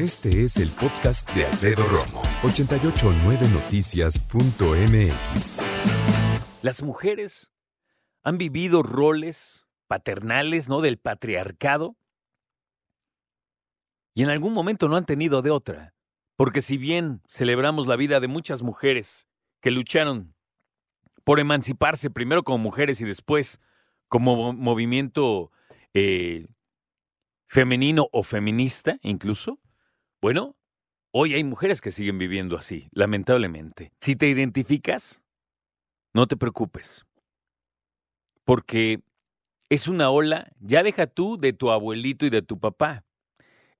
Este es el podcast de Alfredo Romo, 889noticias.mx. Las mujeres han vivido roles paternales, ¿no? Del patriarcado. Y en algún momento no han tenido de otra. Porque si bien celebramos la vida de muchas mujeres que lucharon por emanciparse primero como mujeres y después como movimiento eh, femenino o feminista incluso, bueno, hoy hay mujeres que siguen viviendo así, lamentablemente. Si te identificas, no te preocupes, porque es una ola, ya deja tú de tu abuelito y de tu papá,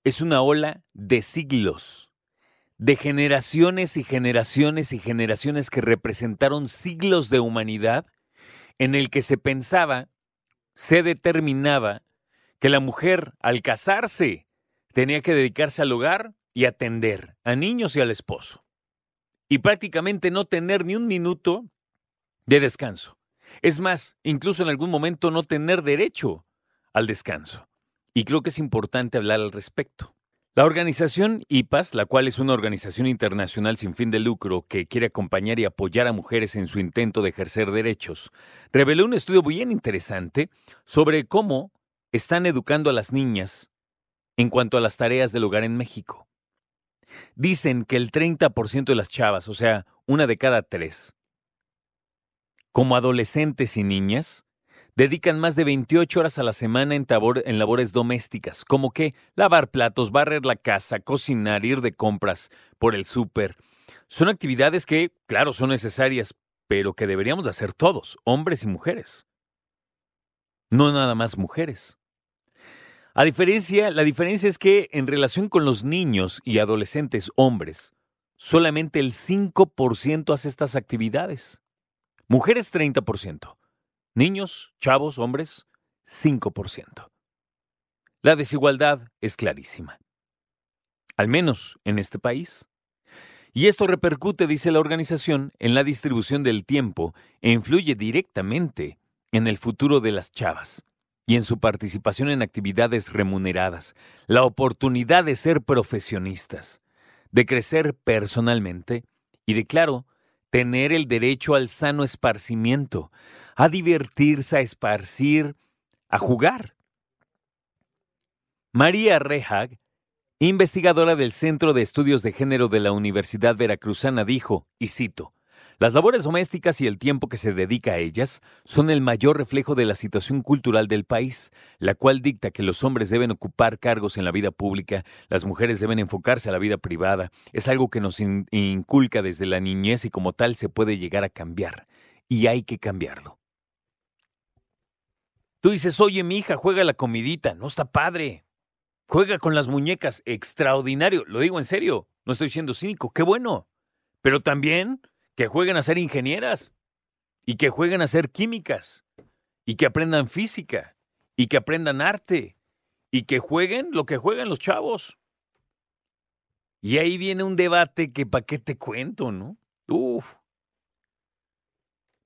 es una ola de siglos, de generaciones y generaciones y generaciones que representaron siglos de humanidad en el que se pensaba, se determinaba que la mujer al casarse tenía que dedicarse al hogar y atender a niños y al esposo. Y prácticamente no tener ni un minuto de descanso. Es más, incluso en algún momento no tener derecho al descanso. Y creo que es importante hablar al respecto. La organización IPAS, la cual es una organización internacional sin fin de lucro que quiere acompañar y apoyar a mujeres en su intento de ejercer derechos, reveló un estudio bien interesante sobre cómo están educando a las niñas en cuanto a las tareas del hogar en México. Dicen que el 30% de las chavas, o sea, una de cada tres, como adolescentes y niñas, dedican más de 28 horas a la semana en, labores domésticas, como que lavar platos, barrer la casa, cocinar, ir de compras por el súper. Son actividades que, claro, son necesarias, pero que deberíamos hacer todos, hombres y mujeres. No nada más mujeres. A diferencia, la diferencia es que en relación con los niños y adolescentes hombres, solamente el 5% hace estas actividades. Mujeres 30%. Niños, chavos, hombres, 5%. La desigualdad es clarísima. Al menos en este país. Y esto repercute, dice la organización, en la distribución del tiempo e influye directamente en el futuro de las chavas y en su participación en actividades remuneradas, la oportunidad de ser profesionistas, de crecer personalmente y de, claro, tener el derecho al sano esparcimiento, a divertirse, a esparcir, a jugar. María Rehag, investigadora del Centro de Estudios de Género de la Universidad Veracruzana, dijo, y cito, las labores domésticas y el tiempo que se dedica a ellas son el mayor reflejo de la situación cultural del país, la cual dicta que los hombres deben ocupar cargos en la vida pública, las mujeres deben enfocarse a la vida privada. Es algo que nos inculca desde la niñez y como tal se puede llegar a cambiar. Y hay que cambiarlo. Tú dices, oye, mi hija juega la comidita, no está padre. Juega con las muñecas, extraordinario, lo digo en serio, no estoy siendo cínico, qué bueno. Pero también que jueguen a ser ingenieras y que jueguen a ser químicas y que aprendan física y que aprendan arte y que jueguen lo que juegan los chavos. Y ahí viene un debate que para qué te cuento, ¿no? Uf.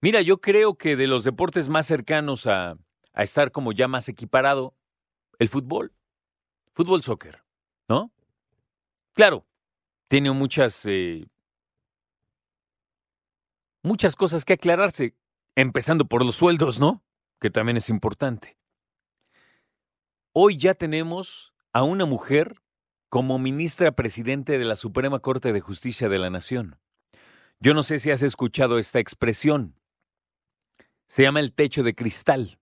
Mira, yo creo que de los deportes más cercanos a, a estar como ya más equiparado, el fútbol. Fútbol soccer, ¿no? Claro, tiene muchas eh, muchas cosas que aclararse, empezando por los sueldos, ¿no? Que también es importante. Hoy ya tenemos a una mujer como ministra presidente de la Suprema Corte de Justicia de la Nación. Yo no sé si has escuchado esta expresión. Se llama el techo de cristal.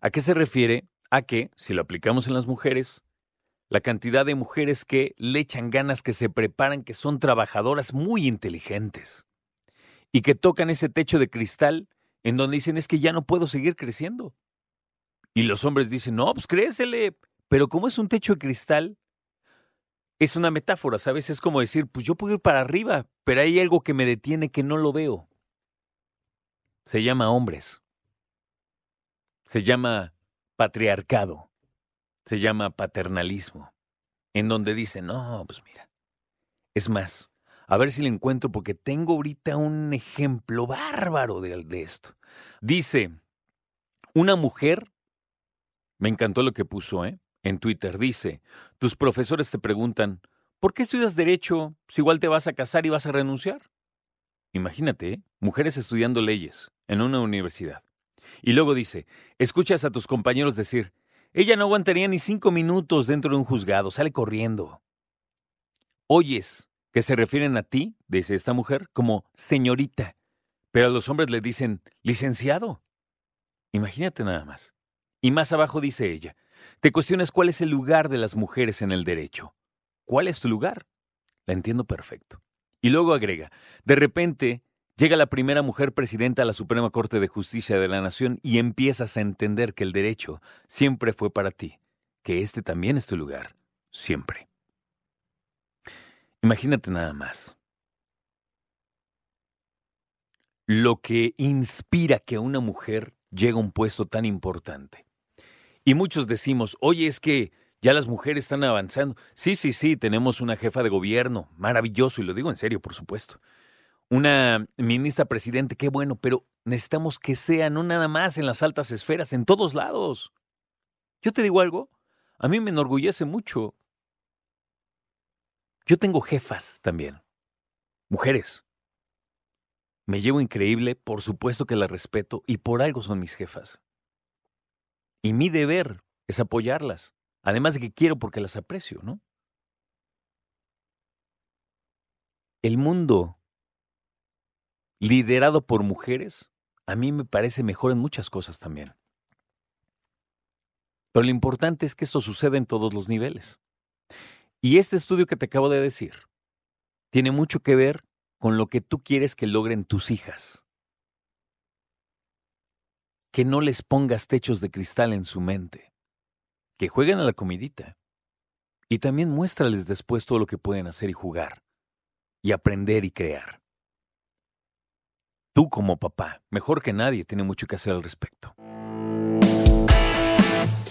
¿A qué se refiere? A que, si lo aplicamos en las mujeres, la cantidad de mujeres que le echan ganas, que se preparan, que son trabajadoras muy inteligentes, y que tocan ese techo de cristal en donde dicen es que ya no puedo seguir creciendo. Y los hombres dicen, no, pues créesele, pero como es un techo de cristal, es una metáfora, ¿sabes? Es como decir, pues yo puedo ir para arriba, pero hay algo que me detiene que no lo veo. Se llama hombres. Se llama patriarcado. Se llama paternalismo. En donde dicen, no, pues mira. Es más, a ver si le encuentro porque tengo ahorita un ejemplo bárbaro de, esto. Dice, una mujer, me encantó lo que puso, ¿eh? en Twitter dice, tus profesores te preguntan, ¿por qué estudias derecho si igual te vas a casar y vas a renunciar? Imagínate, ¿eh? mujeres estudiando leyes en una universidad. Y luego dice, escuchas a tus compañeros decir, ella no aguantaría ni cinco minutos dentro de un juzgado, sale corriendo. Oyes que se refieren a ti, dice esta mujer, como señorita, pero a los hombres le dicen licenciado. Imagínate nada más. Y más abajo dice ella, te cuestionas cuál es el lugar de las mujeres en el derecho. ¿Cuál es tu lugar? La entiendo perfecto. Y luego agrega, de repente llega la primera mujer presidenta a la Suprema Corte de Justicia de la Nación y empiezas a entender que el derecho siempre fue para ti, que este también es tu lugar, siempre. Imagínate nada más. Lo que inspira que una mujer llegue a un puesto tan importante. Y muchos decimos, oye, es que ya las mujeres están avanzando. Sí, sí, sí, tenemos una jefa de gobierno, maravilloso, y lo digo en serio, por supuesto. Una ministra presidente, qué bueno, pero necesitamos que sea no nada más en las altas esferas, en todos lados. Yo te digo algo, a mí me enorgullece mucho. Yo tengo jefas también, mujeres. Me llevo increíble, por supuesto que las respeto y por algo son mis jefas. Y mi deber es apoyarlas, además de que quiero porque las aprecio, ¿no? El mundo liderado por mujeres a mí me parece mejor en muchas cosas también. Pero lo importante es que esto sucede en todos los niveles. Y este estudio que te acabo de decir tiene mucho que ver con lo que tú quieres que logren tus hijas que no les pongas techos de cristal en su mente, que jueguen a la comidita. Y también muéstrales después todo lo que pueden hacer y jugar, y aprender y crear. Tú como papá, mejor que nadie, tiene mucho que hacer al respecto.